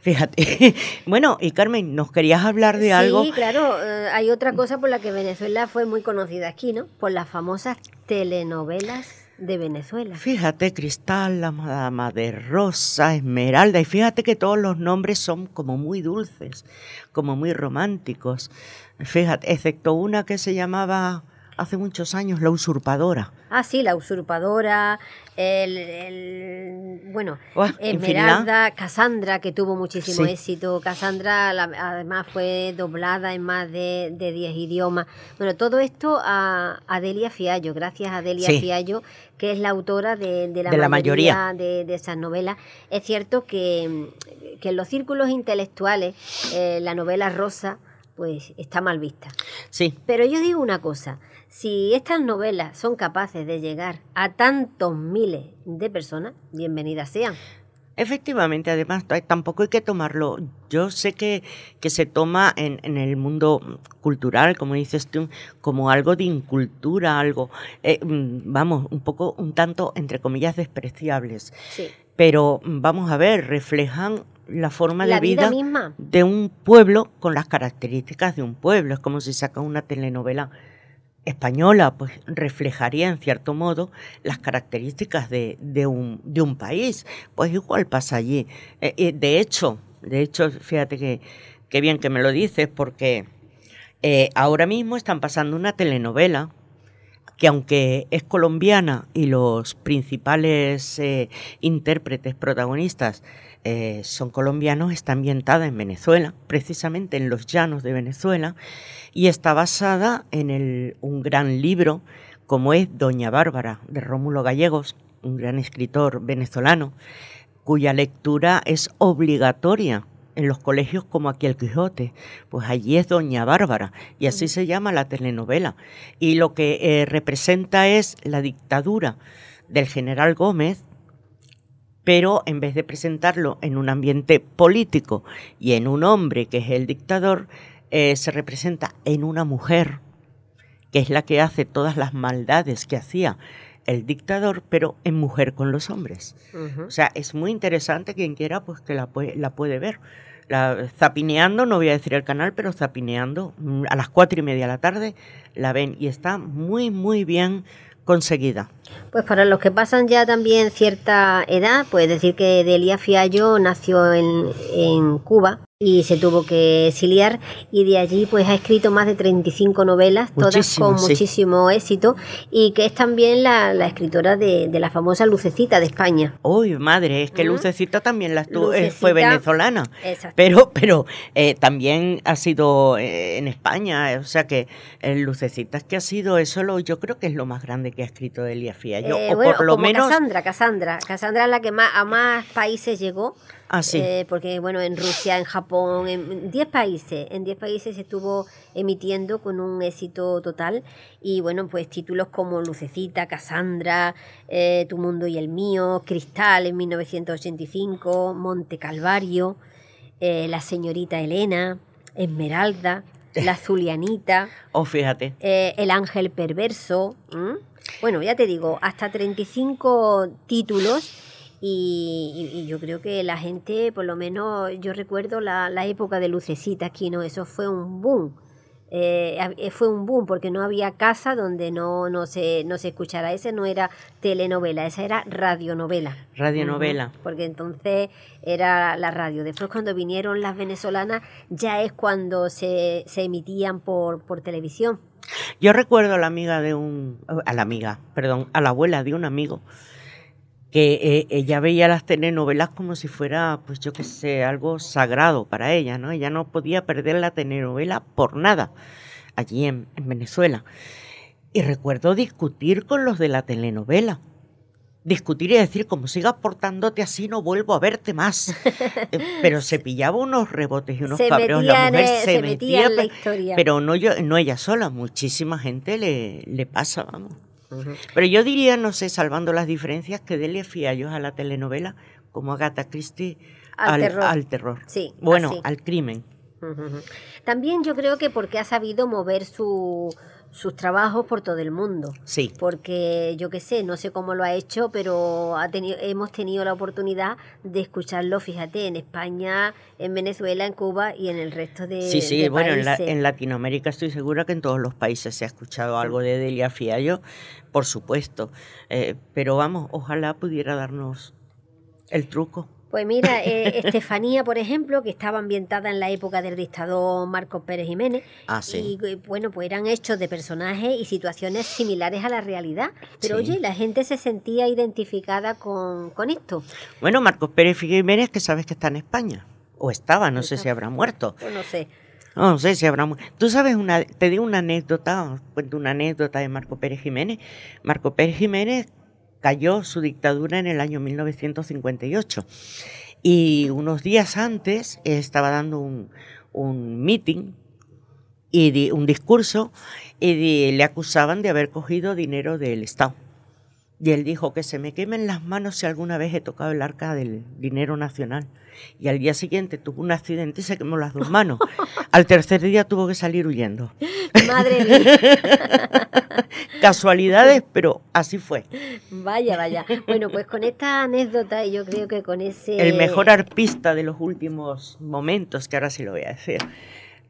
Fíjate. bueno, y Carmen, ¿nos querías hablar de sí, algo? claro, eh, hay otra cosa por la que Venezuela fue muy conocida aquí, ¿no? Por las famosas telenovelas de Venezuela. Fíjate, Cristal, la Madama de Rosa, Esmeralda, y fíjate que todos los nombres son como muy dulces, como muy románticos. Fíjate, excepto una que se llamaba hace muchos años La Usurpadora. Ah, sí, la usurpadora, el, el- bueno, Esmeralda, Cassandra, que tuvo muchísimo Sí. éxito. Cassandra la- además fue doblada en más de, de 10 idiomas. Bueno, todo esto a Adelia Fiallo, gracias a Adelia Sí. Fiallo, que es la autora de, de la, De la mayoría, mayoría. De, de esas novelas. Es cierto que, que en los círculos intelectuales eh, la novela rosa pues está mal vista. Sí, Pero yo digo una cosa, si estas novelas son capaces de llegar a tantos miles de personas, bienvenidas sean. Efectivamente, además tampoco hay que tomarlo. Yo sé que, que se toma en, en el mundo cultural, como dices tú, como algo de incultura, algo, eh, mm, vamos, un poco, un tanto, entre comillas, despreciables. Sí. Pero mm, vamos a ver, reflejan la forma La de vida vida, misma. de un pueblo con las características de un pueblo. Es como si sacan una telenovela española, pues reflejaría en cierto modo las características de, de, un, de un, país. Pues igual pasa allí. Eh, de hecho, de hecho, fíjate que, que, bien que me lo dices, porque eh, ahora mismo están pasando una telenovela que aunque es colombiana y los principales eh, intérpretes protagonistas eh, son colombianos, está ambientada en Venezuela, precisamente en los llanos de Venezuela, y está basada en un gran libro como es Doña Bárbara de Rómulo Gallegos, un gran escritor venezolano, cuya lectura es obligatoria en los colegios como aquí el Quijote, pues allí es Doña Bárbara y así se llama la telenovela. Y lo que eh, representa es la dictadura del general Gómez, pero en vez de presentarlo en un ambiente político y en un hombre que es el dictador, eh, se representa en una mujer, que es la que hace todas las maldades que hacía el dictador, pero en mujer con los hombres. O sea, es muy interesante, quien quiera, pues que la puede, la puede ver. La, zapineando, no voy a decir el canal, pero zapineando, mm, a las cuatro y media de la tarde la ven y está muy, muy bien conseguida. Pues para los que pasan ya también cierta edad, pues decir que Delia Fiallo nació en, en Cuba y se tuvo que exiliar y de allí pues ha escrito más de 35 novelas, todas Muchísimo, con sí. muchísimo éxito y que es también la, la escritora de, de la famosa Lucecita de España. Uy, madre, es que. Lucecita también la estu- eh, fue venezolana. Exacto. Pero, pero eh, también ha sido eh, en España, eh, o sea que el Lucecita es que ha sido eso, lo, yo creo que es lo más grande que ha escrito Delia Fiallo, Eh, o bueno, por lo como menos Cassandra, Cassandra. Cassandra es la que más, a más países llegó. Así. eh, porque, bueno, en Rusia, en Japón, en 10 países, en 10 países se estuvo emitiendo con un éxito total. Y, bueno, pues títulos como Lucecita, Cassandra, eh, Tu Mundo y el Mío, Cristal en 1985, Monte Calvario, eh, La Señorita Elena, Esmeralda, La Zulianita. O fíjate, El Ángel Perverso. Bueno, ya te digo, hasta 35 títulos. Y, y- y yo creo que la gente, por lo menos yo recuerdo la, la época de Lucecita aquí, ¿no? Eso fue un boom. Eh, eh, fue un boom porque no había casa donde no, no, se, no se escuchara. Ese no era telenovela, esa era radionovela. radionovela. Porque entonces era la radio. Después cuando vinieron las venezolanas ya es cuando se, se emitían por, por televisión. Yo recuerdo a la amiga de un, a la amiga, perdón, a la abuela de un amigo, que eh, ella veía las telenovelas como si fuera, pues yo qué sé, algo sagrado para ella, ¿no? Ella no podía perder la telenovela por nada, allí en, en Venezuela. Y recuerdo discutir con los de la telenovela. Discutir y decir, como sigas portándote así, no vuelvo a verte más. Eh, Pero se pillaba unos rebotes y unos cabreos. La mujer el- se, se metía, metía en la pe- historia. pero no, yo, no ella sola, muchísima gente le, le pasa, vamos. Pero yo diría, no sé, salvando las diferencias, que Delia Fiallo a la telenovela como Agatha Christie Al terror. al terror. Sí, Bueno, así. al crimen. También yo creo que porque ha sabido mover su, sus trabajos por todo el mundo. Sí. Porque yo qué sé, no sé cómo lo ha hecho, pero ha tenido, hemos tenido la oportunidad de escucharlo, fíjate, en España, en Venezuela, en Cuba y en el resto de, Sí, sí, de bueno, en, la- en Latinoamérica estoy segura que en todos los países se ha escuchado algo de Delia Fiallo, por supuesto. Eh, pero vamos, ojalá pudiera darnos el truco. Pues mira, eh, Estefanía, por ejemplo, que estaba ambientada en la época del dictador Marcos Pérez Jiménez, Ah, sí. y eh, bueno, pues eran hechos de personajes y situaciones similares a la realidad. Pero Sí. oye, la gente se sentía identificada con, con esto. Bueno, Marcos Pérez Jiménez, que sabes que está en España. O estaba, no sé si habrá muerto. Pues no sé. No, no sé si habrá. mu- Tú sabes, una, te digo una anécdota, os cuento una anécdota de Marco Pérez Jiménez. Marco Pérez Jiménez cayó su dictadura en el año 1958 y unos días antes estaba dando un, un meeting y di- un discurso y le acusaban de haber cogido dinero del Estado. Y él dijo que se me quemen las manos si alguna vez he tocado el arca del dinero nacional. Y al día siguiente tuvo un accidente y se quemó las dos manos. Al tercer día tuvo que salir huyendo. Madre mía, Casualidades, pero así fue. vaya, vaya. Bueno, pues con esta anécdota y yo creo que con ese... El mejor arpista de los últimos momentos, que ahora sí lo voy a decir.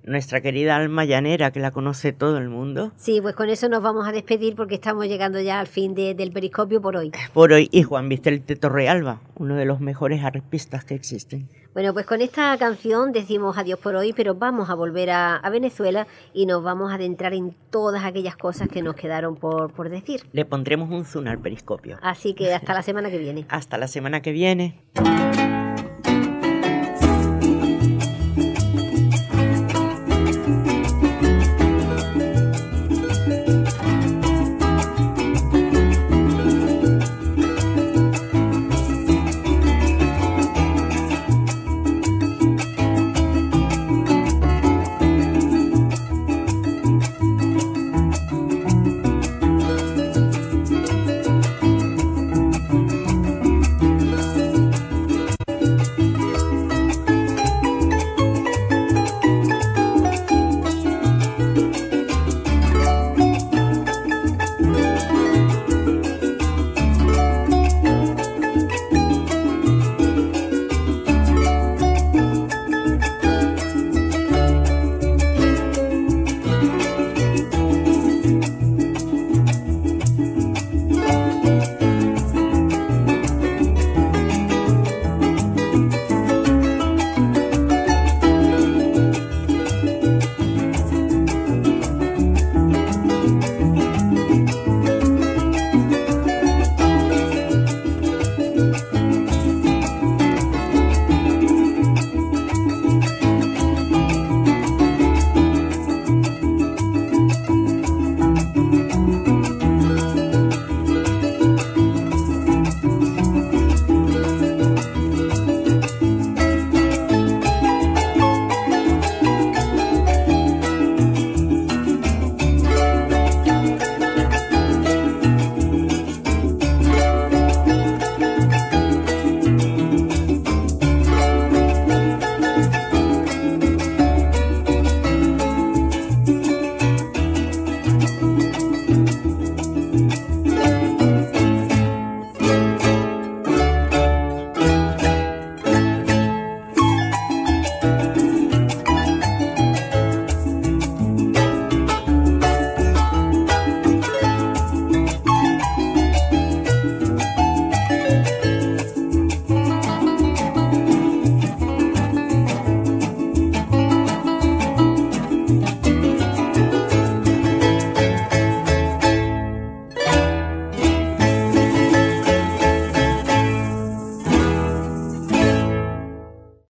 Nuestra querida alma llanera, que la conoce todo el mundo. Sí, pues con eso nos vamos a despedir porque estamos llegando ya al fin de- del periscopio por hoy. Por hoy, y Juan Vistel de Torrealba, uno de los mejores arpistas que existen. Bueno, pues con esta canción decimos adiós por hoy, pero vamos a volver a, a Venezuela y nos vamos a adentrar en todas aquellas cosas que nos quedaron por, por decir. Le pondremos un zoom al periscopio. Así que hasta la semana que viene. Hasta la semana que viene.